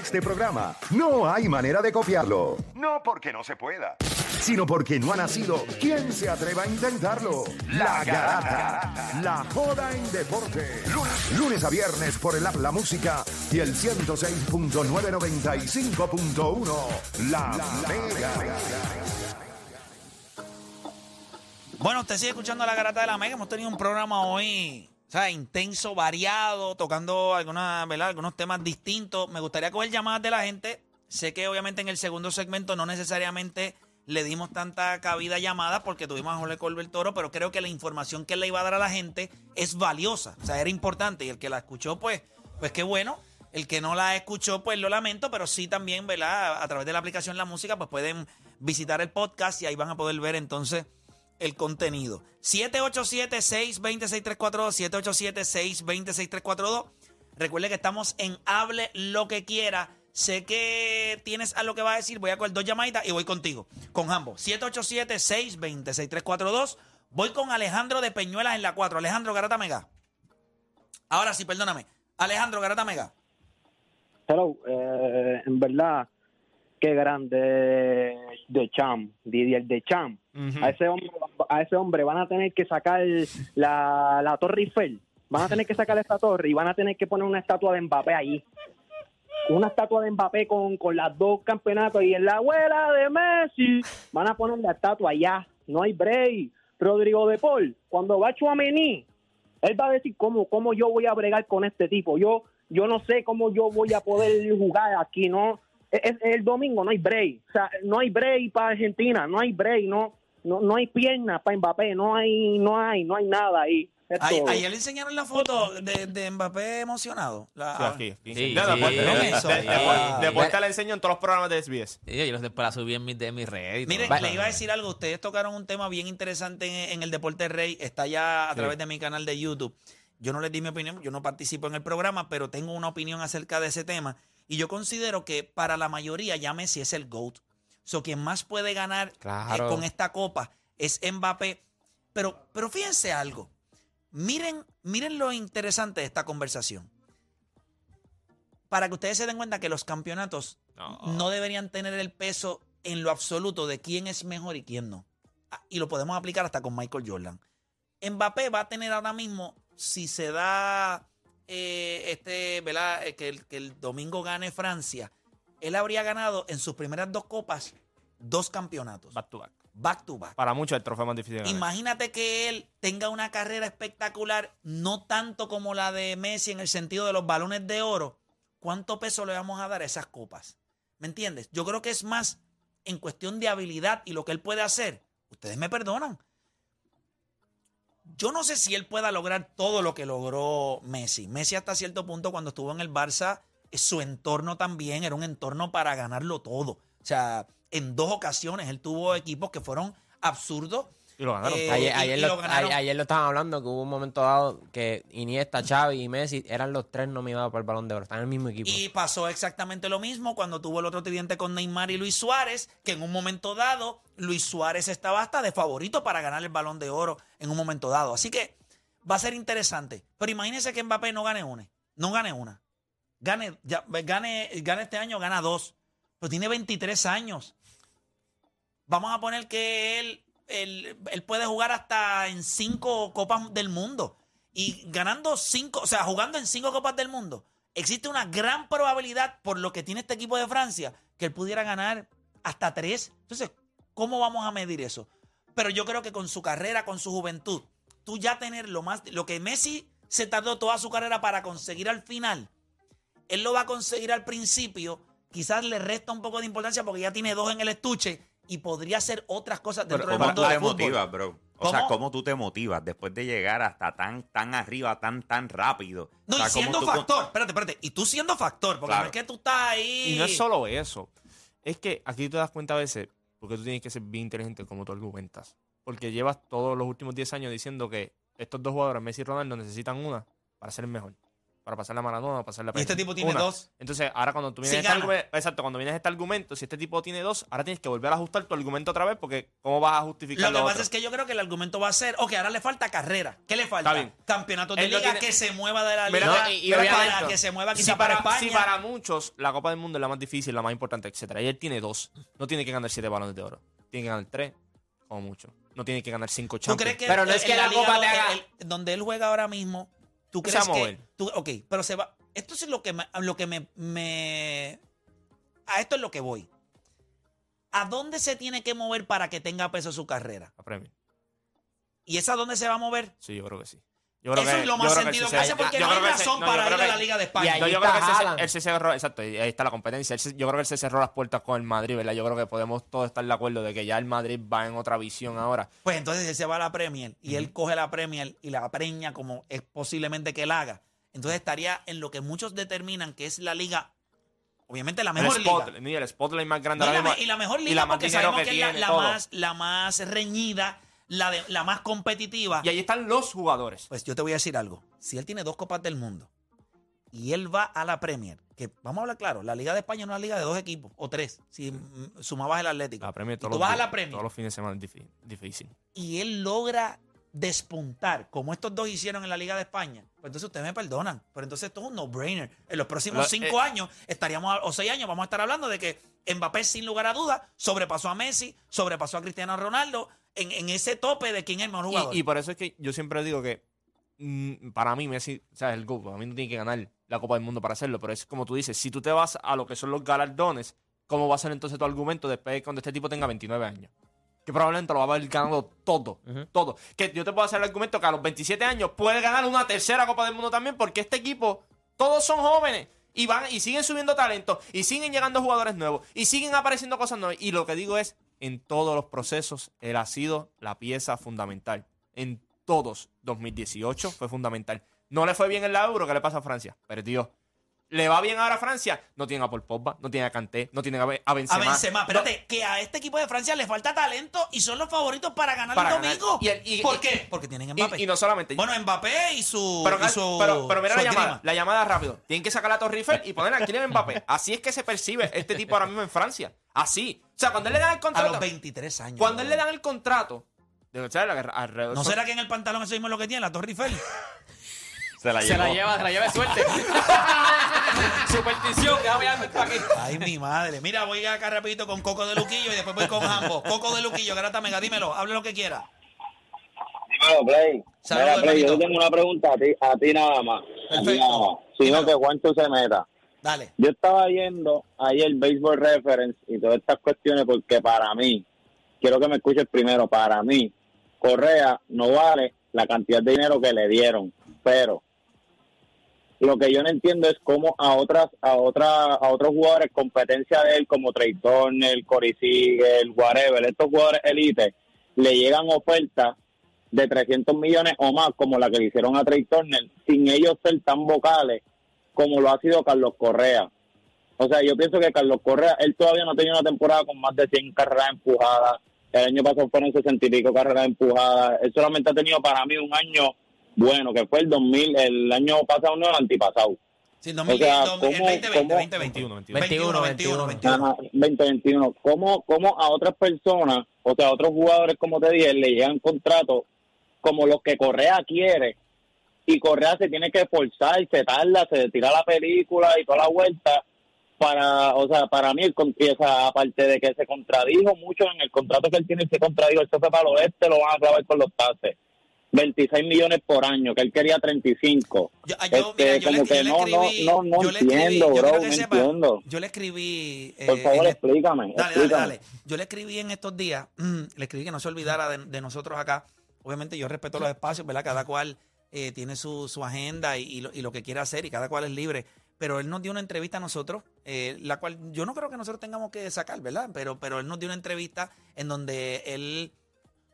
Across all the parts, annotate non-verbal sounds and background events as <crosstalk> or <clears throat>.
este programa no hay manera de copiarlo. No porque no se pueda, sino porque no ha nacido. ¿Quién se atreva a intentarlo? La Garata. La joda en deporte. Lunes, a viernes por el app La Música y el 106.995.1. La, Mega. Bueno, usted sigue escuchando la garata de la Mega. Hemos tenido un programa hoy, o sea, intenso, variado, tocando algunas, ¿verdad? algunos temas distintos. Me gustaría coger llamadas de la gente. Sé que obviamente en el segundo segmento no necesariamente le dimos tanta cabida a llamadas porque tuvimos a Jorge Colbert Toro, pero creo que la información que le iba a dar a la gente es valiosa. O sea, era importante. Y el que la escuchó, pues, pues qué bueno. El que no la escuchó, pues lo lamento, pero sí también, ¿verdad? A través de la aplicación La Música, pues pueden visitar el podcast y ahí van a poder ver entonces el contenido. 787-620-6342, 787-620-6342. Recuerde que estamos en Hable lo que quiera. Sé que tienes algo que va a decir. Voy a coger dos llamaditas y voy contigo. Con ambos. 787-620-6342. Voy con Alejandro de Peñuelas en la 4. Alejandro Garata Mega. Ahora sí, perdóname. Alejandro Garata Mega. Hello, eh, en verdad, qué grande de Cham, Didier de Cham. a, ese hombre, a ese hombre van a tener que sacar la, la Torre Eiffel, van a tener que sacar esta torre y van a tener que poner una estatua de Mbappé allí. Una estatua de Mbappé con, con las dos campeonatos y en la abuela de Messi van a poner la estatua allá. No hay break. Rodrigo de Paul, cuando va a Chuamení, él va a decir cómo, cómo yo voy a bregar con este tipo. Yo, yo no sé cómo yo voy a poder jugar aquí, ¿no? Es, el domingo no hay break, o sea, no hay break para Argentina, no hay break, no, no, no hay piernas para Mbappé, no hay, no hay, no hay nada ahí. Ayer le enseñaron la foto de, de Mbappé emocionado. La- Sí, aquí, aquí. Sí, No, sí, después- sí, de- la enseño en todos los programas de SBS. Sí, yo los después la subí en mi, de mi red. y Mire, todo. le iba a decir algo. Ustedes tocaron un tema bien interesante en, en el Deporte Rey. Está ya a Sí. través de mi canal de YouTube. Yo no les di mi opinión, yo no participo en el programa, pero tengo una opinión acerca de ese tema. Y yo considero que para la mayoría ya Messi es el GOAT. So, quien más puede ganar eh, con esta copa es Mbappé. Pero, pero fíjense algo. Miren, miren lo interesante de esta conversación. Para que ustedes se den cuenta que los campeonatos No. no deberían tener el peso en lo absoluto de quién es mejor y quién no. Ah, Y lo podemos aplicar hasta con Michael Jordan. Mbappé va a tener ahora mismo, si se da eh, este, ¿verdad? Eh, Que, el, que el domingo gane Francia, él habría ganado en sus primeras dos copas dos campeonatos. Back to back. Back to back. Para muchos el trofeo más difícil de ganar. Imagínate que él tenga una carrera espectacular, no tanto como la de Messi en el sentido de los balones de oro. ¿Cuánto peso le vamos a dar a esas copas? ¿Me entiendes? Yo creo que es más en cuestión de habilidad y lo que él puede hacer. Ustedes me perdonan. Yo no sé si él pueda lograr todo lo que logró Messi. Messi hasta cierto punto cuando estuvo en el Barça, su entorno también era un entorno para ganarlo todo. O sea, en dos ocasiones él tuvo equipos que fueron absurdos. Y lo ganaron. Eh. Ayer, y- ayer y lo, lo ganaron. ayer- ayer lo estaban hablando que hubo un momento dado que Iniesta, Xavi y Messi eran los tres nominados para el Balón de Oro. Están en el mismo equipo. Y pasó exactamente lo mismo cuando tuvo el otro tridente con Neymar y Luis Suárez, que en un momento dado Luis Suárez estaba hasta de favorito para ganar el balón de oro en un momento dado. Así que va a ser interesante. Pero imagínense que Mbappé no gane una. No gane una. Gane, ya, gane, gane este año, gana dos. Pero tiene 23 años. Vamos a poner que él, él, puede jugar hasta en cinco copas del mundo. Y ganando cinco, o sea, jugando en cinco copas del mundo, existe una gran probabilidad, por lo que tiene este equipo de Francia, que él pudiera ganar hasta tres. Entonces, ¿cómo vamos a medir eso? Pero yo creo que con su carrera, con su juventud, tú ya tener lo más, lo que Messi se tardó toda su carrera para conseguir al final, él lo va a conseguir al principio, quizás le resta un poco de importancia porque ya tiene dos en el estuche y podría hacer otras cosas dentro Pero del ¿cómo mundo tú del te fútbol. motivas, bro? O ¿Cómo? sea, ¿cómo tú te motivas después de llegar hasta tan, tan arriba, tan, tan rápido? No, O sea, y siendo ¿cómo tú- factor, espérate, espérate, y tú siendo factor, porque Claro. no es que tú estás ahí. Y no es solo eso. Es que aquí te das cuenta a veces, porque tú tienes que ser bien inteligente como tú argumentas. Porque llevas todos los últimos 10 años diciendo que estos dos jugadores, Messi y Ronaldo, necesitan una para ser el mejor. Para pasar la Maradona, para pasar la Y este tipo tiene Una. dos. Entonces, ahora cuando tú vienes Sí este gana. argumento, exacto, cuando vienes este argumento, si este tipo tiene dos, ahora tienes que volver a ajustar tu argumento otra vez porque ¿cómo vas a justificar Lo lo, que otro? pasa es que yo creo que el argumento va a ser, ok, ahora le falta carrera. ¿Qué le falta? Está bien. Campeonato de Él lo liga tiene- que se mueva de la Mira, liga no, y- y para obviamente- que se mueva si quizá para, para, si para muchos la Copa del Mundo es la más difícil, la más importante, etcétera. Y él tiene dos. No tiene que ganar siete balones de oro. Tiene que ganar tres, como mucho. No tiene que ganar cinco ¿Tú champions. crees que Pero no es en que la liga Copa donde te haga- él- donde él juega ahora mismo, tú crees a que tú- ok, pero se va esto es lo que me, lo que me, me a esto es lo que voy. ¿A dónde se tiene que mover para que tenga peso su carrera? A Premier. ¿Y esa dónde se va a mover? Sí, yo creo que sí. Yo creo Eso que- es lo más sentido que hace porque yo no hay razón no, para ir a la Liga de Y España. ahí No, yo está creo que él se, cerró, exacto, y ahí está la competencia. Él se- yo creo que él se cerró las puertas con el Madrid, ¿verdad? Yo creo que podemos todos estar de acuerdo de que ya el Madrid va en otra visión ahora. Pues entonces él se va a la Premier y él coge la Premier y la preña como es posiblemente que él haga. Entonces estaría en lo que muchos determinan que es la liga, obviamente la mejor el, liga. mira, el spotlight más grande No, y, la, me- y la mejor y liga la más porque sabemos que, que es la, la más, la más reñida, la, de, la más competitiva. Y ahí están los jugadores. Pues yo te voy a decir algo. Si él tiene dos copas del mundo y él va a la Premier, que vamos a hablar claro, la Liga de España no es una liga de dos equipos o tres, si sumabas el Atlético. La Premier, Y todos tú los vas a días- la Premier Todos los fines de semana es difí- difícil. y él logra despuntar, como estos dos hicieron en la Liga de España, pues entonces ustedes me perdonan. Pero entonces esto es un no-brainer. En los próximos Lo- cinco eh, años estaríamos, o seis años, vamos a estar hablando de que Mbappé, sin lugar a dudas, sobrepasó a Messi, sobrepasó a Cristiano Ronaldo en, en ese tope de quién es el mejor jugador. Y, y por eso es que yo siempre digo que mm, para mí Messi, o sea, el GOAT, para mí no tiene que ganar la Copa del Mundo para hacerlo, pero es como tú dices, si tú te vas a lo que son los galardones, ¿cómo va a ser entonces tu argumento después de cuando este tipo tenga 29 años? Que probablemente lo va a haber ganado todo, todo. Que yo te puedo hacer el argumento que a los 27 años puede ganar una tercera Copa del Mundo también, porque este equipo, todos son jóvenes. Y van y siguen subiendo talento, y siguen llegando jugadores nuevos, y siguen apareciendo cosas nuevas. Y lo que digo es, en todos los procesos, él ha sido la pieza fundamental. En todos. 2018 fue fundamental. No le fue bien en la Euro, ¿qué le pasa a Francia? Perdió. ¿Le va bien ahora a Francia? No tiene a Paul Pogba, no tiene a Kanté, no tiene a Be- a a Benzema. Benzema, No- espérate, que a este equipo de Francia le falta talento y son los favoritos para ganar Para el ganar. domingo. Y ¿Por y- qué? Porque tienen Mbappé. y, no solamente. bueno, Mbappé y su, pero, su- pero, pero mira su la llamada, la llamada rápido. Tienen que sacar a Torre Eiffel y poner a Kylian Mbappé. Así es que se percibe este tipo ahora mismo en Francia. Así. O sea, cuando él le dan el A contrato. los 23 años. Cuando él le dan el contrato. De, o sea, la- alrededor- ¿No será que en el pantalón eso mismo es lo que tiene, la Torre Eiffel? <laughs> Se la Se la lleva, se la lleva de suerte. <laughs> Superstición, déjame darme esto aquí. Ay, mi madre. Mira, voy acá rapidito con Coco de Luquillo y después voy con Jambo. Coco de Luquillo, Garata Mega, dímelo, hable lo que quiera. Dímelo, Play. Saludos, Mira, Play, yo tengo una pregunta a ti, a ti nada más. A ti Perfecto. nada más. Sino que Juancho se meta. Dale. Yo estaba yendo ayer Baseball Reference y todas estas cuestiones porque para mí, quiero que me escuches primero, para mí, Correa no vale la cantidad de dinero que le dieron, pero lo que yo no entiendo es cómo a otras a otras a otros jugadores competencia de él como Trey Turner, Corey Seager, whatever, estos jugadores elite le llegan ofertas de 300 millones o más como la que le hicieron a Trey Turner sin ellos ser tan vocales como lo ha sido Carlos Correa. O sea, yo pienso que Carlos Correa, él todavía no tenía una temporada con más de 100 carreras empujadas. El año pasado fueron 60 y pico carreras empujadas. Él solamente ha tenido para mí un año bueno, que fue el 2000, el año pasado, no el antipasado. Sí, 2000, O sea, 2000, ¿cómo- 2020, cómo- 2020. 21, 21, 21, 21. Ajá, 2021. ¿Cómo, ¿Cómo a otras personas, o sea, a otros jugadores, como te dije, le llegan contratos como los que Correa quiere? Y Correa se tiene que esforzar, se tarda, se tira la película y toda la vuelta para, o sea, para mí, el, sea, aparte de que se contradijo mucho en el contrato que él tiene, se contradijo, él se fue para el oeste, lo van a clavar con los tases. 26 millones por año, que él quería 35. Yo, yo, Este, mira, yo le, como yo que le no, no, escribí. no, no le escribí, entiendo, bro, no sepa, entiendo. Yo le escribí. Por eh, favor, en- explícame, Dale, dale, explícame. dale. Yo le escribí en estos días, <clears throat> le escribí que no se olvidara de, de nosotros acá. Obviamente yo respeto los espacios, ¿verdad? Cada cual eh, tiene su, su agenda y, y lo, y lo que quiere hacer y cada cual es libre. Pero él nos dio una entrevista a nosotros, eh, la cual yo no creo que nosotros tengamos que sacar, ¿verdad? Pero, pero él nos dio una entrevista en donde él,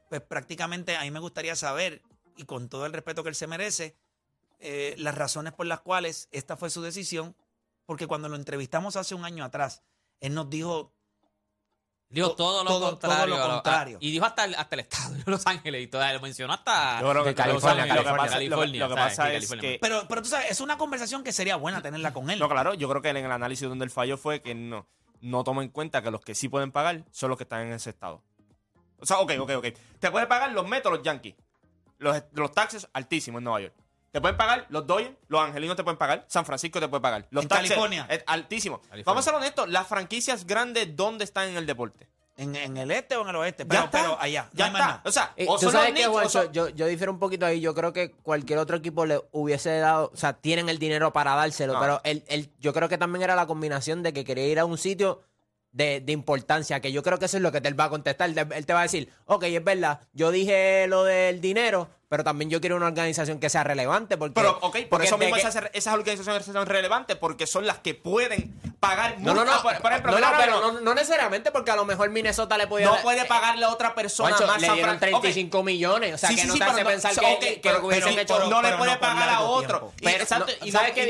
pues prácticamente a mí me gustaría saber, y con todo el respeto que él se merece, eh, las razones por las cuales esta fue su decisión, porque cuando lo entrevistamos hace un año atrás, él nos dijo Dijo To- todo lo todo- contrario. todo lo a- a- contrario. y dijo hasta el, hasta el estado de Los Ángeles y todo. Lo mencionó hasta Yo creo que De California, lo que California. pasa- es que. Pero, pero tú sabes, es una conversación que sería buena tenerla con él. No, claro, yo creo que en el análisis donde el fallo fue que no, no toma en cuenta que los que sí pueden pagar son los que están en ese estado. O sea, ok, ok, ok. Te pueden pagar los Mets o los Yankees. Los, los taxes altísimos en Nueva York. Te pueden pagar los Dodgers, los Angelinos te pueden pagar, San Francisco te puede pagar. Los En taxes California. es altísimo. California. Vamos a ser honestos, las franquicias grandes, ¿dónde están en el deporte? En, en el este o en el oeste. Ya Pero, está. pero allá. no Ya hay más está. nada. O sea, Eh, o Tú son sabes los que, Knicks o Juancho, son- yo, yo difiero un poquito ahí. Yo creo que cualquier otro equipo le hubiese dado, o sea, tienen el dinero para dárselo, No. pero el, el- yo creo que también era la combinación de que quería ir a un sitio de, de importancia, que yo creo que eso es lo que él va a contestar. Él te va a decir, ok, es verdad, yo dije lo del dinero, pero también yo quiero una organización que sea relevante. Porque, Pero, ok, por porque eso mismo que- esas, esas organizaciones son relevantes porque son las que pueden pagar No, no, no, Por, por ejemplo, no, no, pero no, no, no necesariamente porque a lo mejor Minnesota le podía no puede pagarle a otra persona Juancho, más le dieron Fran- ok. 35 millones, o sea, Sí, que sí, no sí, te pero hace no- pensar sí, que, ok, que- pero- que hubiesen pero- hecho... no le pero puede pagar a otro. tiempo. Y, Pero, exacto, no,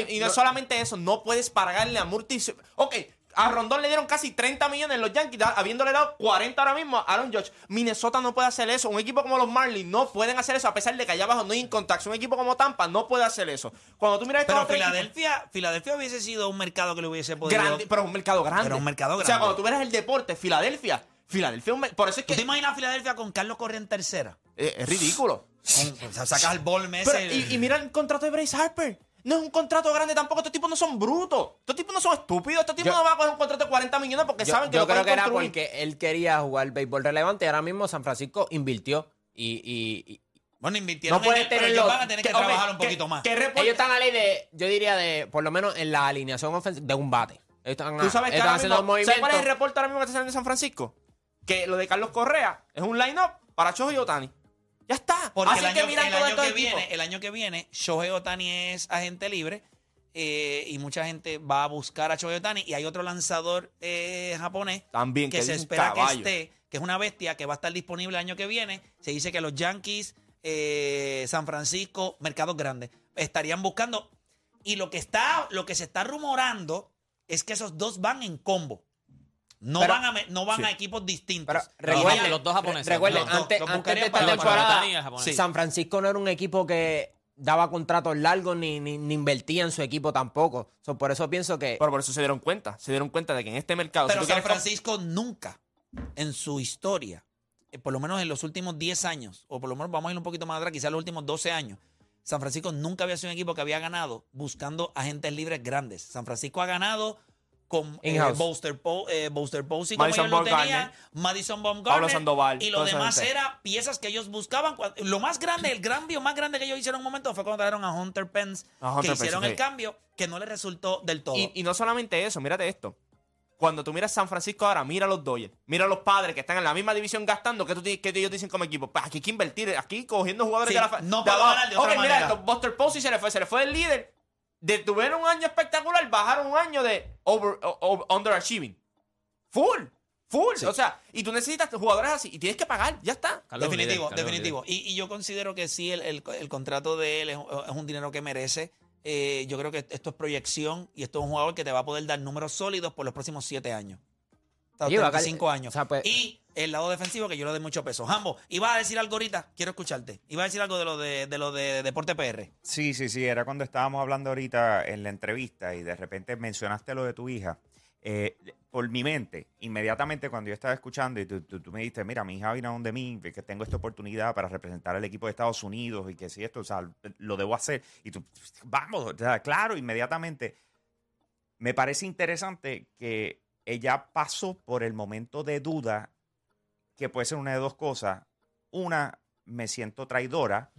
y, No- solamente eso, no puedes pagarle a Murtis. Ok, a Rondón le dieron casi 30 millones los Yankees, habiéndole dado 40 ahora mismo a Aaron Judge. Minnesota no puede hacer eso. Un equipo como los Marlins no pueden hacer eso, a pesar de que allá abajo no hay contacto. Un equipo como Tampa no puede hacer eso. Cuando tú miras Pero equipos- Filadelfia, Filadelfia hubiese sido un mercado que le hubiese podido. grande, pero es un mercado grande. Pero un mercado O sea, grande. cuando tú ves el deporte, Filadelfia, Filadelfia, por eso es ¿Tú que te imaginas a Filadelfia con Carlos Correa en tercera? eh, es ridículo. Con- sacas el bol Pero, ese. y, y mira el contrato de Bryce Harper. No es un contrato grande tampoco. Estos tipos no son brutos. Estos tipos no son estúpidos. Estos tipos Yo- no van a coger un contrato de 40 millones porque Yo, saben que yo lo creo que era construir. porque él quería jugar béisbol relevante y ahora mismo San Francisco invirtió y, y- y- bueno, invirtieron no puede en él, pero tener ellos los- van a tener que, trabajar un que- poquito más. que ellos están a ley de, yo diría de, por lo menos en la alineación ofensiva de un bate. Están, Tú sabes que están haciendo mismo, ¿sabes cuál es el reporte ahora mismo que está saliendo de San Francisco? Que lo de Carlos Correa es un line-up para Shohei Otani. Ya está. Porque Así el que año, miran el todos año que viene, el año que viene, Shohei Otani es agente libre eh, y mucha gente va a buscar a Shohei Otani y hay otro lanzador eh, japonés También, que que se espera que esté, que es una bestia que va a estar disponible el año que viene. Se dice que los Yankees, eh, San Francisco, mercados grandes, estarían buscando. Y lo que está, lo que se está rumorando es que esos dos van en combo. No Pero- van a no van Sí. a equipos distintos. Pero recuerden, los dos japoneses. recuerden, Los antes, los antes de esta temporada. Sí. San Francisco no era un equipo que daba contratos largos ni, ni, ni invertía en su equipo tampoco. So, por eso pienso que Pero por eso se dieron cuenta. Se dieron cuenta de que en este mercado. Pero San Francisco nunca en su historia, eh, por lo menos en los últimos 10 años, o por lo menos vamos a ir un poquito más atrás, quizás los últimos 12 años, San Francisco nunca había sido un equipo que había ganado buscando agentes libres grandes. San Francisco ha ganado con eh. Buster, Po- eh, Posey, como Madison ellos lo tenían, Madison Baumgartner, Sandoval, y lo demás era piezas que ellos buscaban. Lo más grande, el cambio más grande que ellos hicieron en un momento fue cuando trajeron a Hunter Pence, A Hunter que Pence, hicieron sí. el cambio, que no le resultó del todo. Y, y no solamente eso, mírate esto. Cuando tú miras San Francisco ahora, mira a los Dodgers, mira a los padres que están en la misma división gastando, que, tú, que ellos dicen como equipo, pues aquí hay que invertir, aquí cogiendo jugadores Sí, de la no de puedo ganar de Ok, otra mira manera. esto, Buster Posey se le fue, se le fue el líder. De tuvieron un año espectacular, bajaron un año de over, o- o- underachieving. Full, full. O sea, y tú necesitas jugadores así y tienes que pagar, ya está. Definitivo, definitivo. Y, y yo considero que sí, el, el- el contrato de él es, es un dinero que merece. Eh, yo creo que esto es proyección y esto es un jugador que te va a poder dar números sólidos por los próximos siete años. Hasta los Sí, va a cal- 35 años. o sea, pues- y el lado defensivo que yo le doy mucho peso. Jambo, iba a decir algo ahorita, quiero escucharte. Iba a decir algo de lo de, lo de Deporte PR. Sí, sí, sí, era cuando estábamos hablando ahorita en la entrevista y de repente mencionaste lo de tu hija. Eh, por mi mente, inmediatamente cuando yo estaba escuchando y tú, me dijiste, mira, mi hija vino a donde mí, que tengo esta oportunidad para representar al equipo de Estados Unidos y que si esto, o sea, lo debo hacer. Y tú, vamos, claro, inmediatamente. Me parece interesante que ella pasó por el momento de duda, que puede ser una de dos cosas. Una, me siento traidora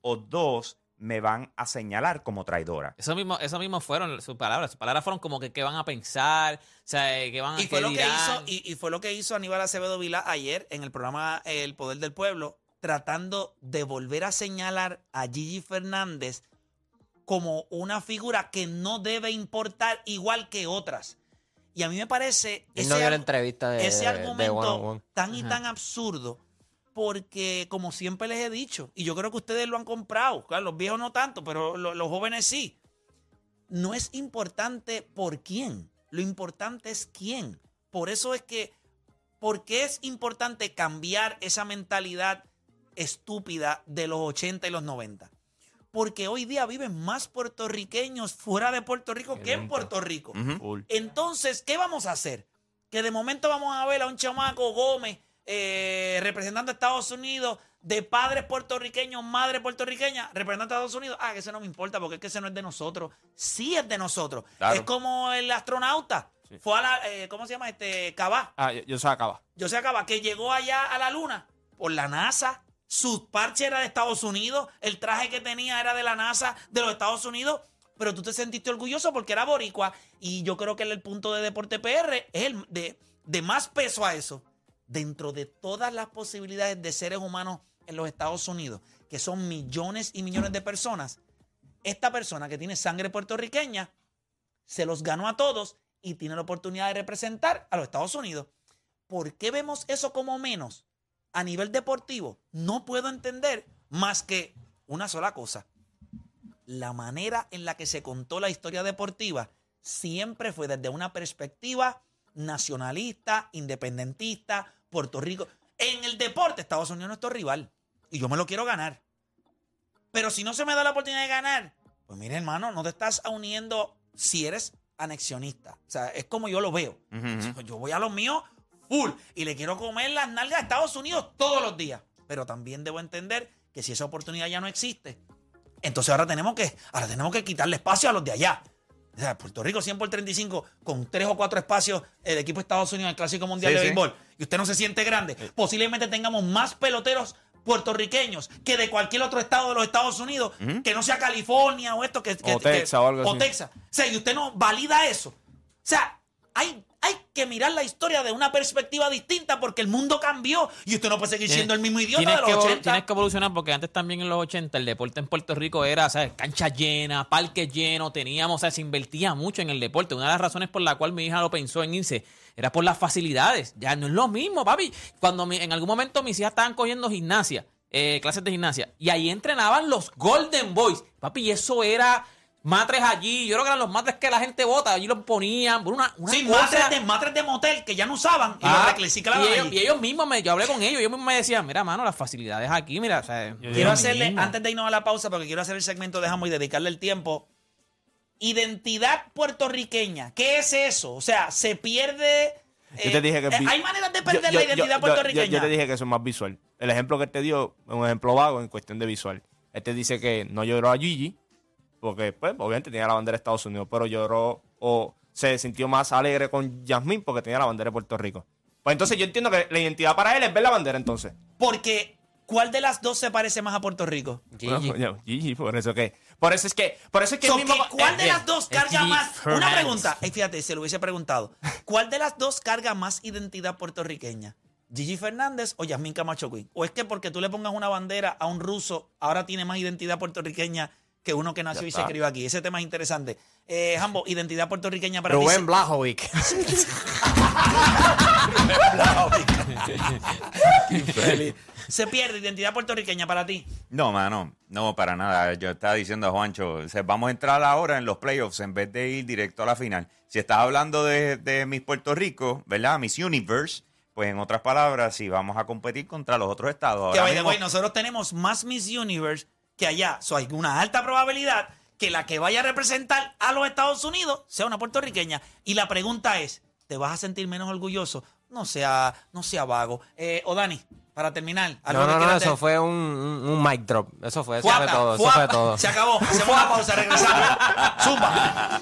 o dos me van a señalar como traidora. Eso mismo, eso mismo fueron sus palabras. Sus palabras fueron como que qué van a pensar, o sea, qué van a Y fue, lo que hizo, y, y fue lo que hizo Aníbal Acevedo Vilá ayer en el programa El Poder del Pueblo, tratando de volver a señalar a Gigi Fernández como una figura que no debe importar igual que otras. Y a mí me parece él ese, no vio la ar- entrevista de, ese de argumento one on one. tan y Ajá. tan absurdo, porque como siempre les he dicho, y yo creo que ustedes lo han comprado, claro, los viejos no tanto, pero lo- los jóvenes sí, no es importante por quién, lo importante es quién. Por eso es que ¿Por qué es importante cambiar esa mentalidad estúpida de los 80 y los 90? Porque hoy día viven más puertorriqueños fuera de Puerto Rico que en Puerto Rico. Entonces, ¿qué vamos a hacer? Que de momento vamos a ver a un chamaco Gómez eh, representando a Estados Unidos, de padres puertorriqueños, madre puertorriqueña, representando a Estados Unidos. Ah, que eso no me importa porque es que ese no es de nosotros. Sí es de nosotros. Claro. Es como el astronauta. Fue a la, eh, ¿cómo se llama? Este, Cabá. Ah, yo, yo se acaba. Yo sé acaba que llegó allá a la luna por la NASA. Su parche era de Estados Unidos. El traje que tenía era de la NASA de los Estados Unidos. Pero tú te sentiste orgulloso porque era boricua. Y yo creo que el, punto de Deporte PR es el de, de más peso a eso. Dentro de todas las posibilidades de seres humanos en los Estados Unidos, que son millones y millones de personas, esta persona que tiene sangre puertorriqueña se los ganó a todos y tiene la oportunidad de representar a los Estados Unidos. ¿Por qué vemos eso como menos a nivel deportivo? No puedo entender más que una sola cosa. La manera en la que se contó la historia deportiva siempre fue desde una perspectiva nacionalista, independentista, Puerto Rico. En el deporte, Estados Unidos es nuestro rival. Y yo me lo quiero ganar. Pero si no se me da la oportunidad de ganar, pues mire, hermano, no te estás uniendo si eres anexionista. O sea, es como yo lo veo. Yo voy a lo mío full y le quiero comer las nalgas a Estados Unidos todos los días. Pero también debo entender que si esa oportunidad ya no existe, entonces ahora tenemos que, ahora tenemos que quitarle espacio a los de allá. O sea, Puerto Rico 100 por 35 con tres o cuatro espacios el equipo de Estados Unidos en el Clásico Mundial Sí, de sí. Béisbol y usted no se siente grande, posiblemente tengamos más peloteros puertorriqueños que de cualquier otro estado de los Estados Unidos, que no sea California o esto, que, O que- Texas o algo así. Texas. O sea, y usted no valida eso. O sea, hay que mirar la historia de una perspectiva distinta porque el mundo cambió y usted no puede seguir siendo el mismo idiota tienes de que, los 80. tienes que evolucionar porque antes también en los 80 el deporte en Puerto Rico era, ¿sabes? Canchas llenas, parques llenos, teníamos, o sea, se invertía mucho en el deporte. Una de las razones por la cual mi hija lo pensó en irse era por las facilidades. Ya no es lo mismo, papi. Cuando mi- en algún momento mis hijas estaban cogiendo gimnasia, eh, clases de gimnasia, y ahí entrenaban los Golden Boys. Papi, y eso era matres allí. Yo creo que eran los matres que la gente vota. Allí los ponían. por Una, una Sí, cosa- matres de, matres de motel que ya no usaban y Ah, los reclasificaban y, ellos, allí. y ellos mismos, me, yo hablé con ellos, ellos mismos me decían, mira, mano, las facilidades aquí, mira, o sea, Quiero hacerle, antes de irnos a la pausa, porque quiero hacer el segmento de Jambo y dedicarle el tiempo. Identidad puertorriqueña. ¿Qué es eso? O sea, se pierde. Yo eh, te dije que... eh, Hay maneras de perder yo- la identidad yo- puertorriqueña. Yo, yo te dije que eso es más visual. El ejemplo que él te dio es un ejemplo vago en cuestión de visual. Este dice que no lloró a Gigi, porque pues obviamente tenía la bandera de Estados Unidos, pero lloró o se sintió más alegre con Yasmín porque tenía la bandera de Puerto Rico. Pues entonces yo entiendo que la identidad para él es ver la bandera entonces. Porque, ¿cuál de las dos se parece más a Puerto Rico? Gigi, por eso que... Por eso es que... Por eso es que So, el mismo... que, ¿Cuál eh, de las dos es carga más? Una pregunta. Eh, fíjate, se lo hubiese preguntado. ¿Cuál de las dos carga más identidad puertorriqueña? ¿Gigi Fernández o Yasmín Camacho Quinn? ¿O es que porque tú le pongas una bandera a un ruso, ahora tiene más identidad puertorriqueña que uno que nació y se crió aquí? Ese tema es interesante. Eh, Jambo, identidad puertorriqueña para ti. Rubén Blajovic. <laughs> <laughs> Se pierde identidad puertorriqueña para ti. No, mano, no, para nada. Yo estaba diciendo a Juancho, o sea, vamos a entrar ahora en los playoffs en vez de ir directo a la final. Si estás hablando de, de Miss Puerto Rico, ¿verdad? Miss Universe, pues en otras palabras, sí, vamos a competir contra los otros estados. Que Ahora by mismo- way, nosotros tenemos más Miss Universe que allá. So, hay una alta probabilidad que la que vaya a representar a los Estados Unidos sea una puertorriqueña. Y la pregunta es, ¿te vas a sentir menos orgulloso? No sea, no sea vago. Eh, o Dani, para terminar. No, no, no, eso fue un, un, un mic drop. Eso fue, eso fue todo, eso fuapa. fue todo. Se acabó. Hacemos una pausa, regresamos. <laughs> Zumba.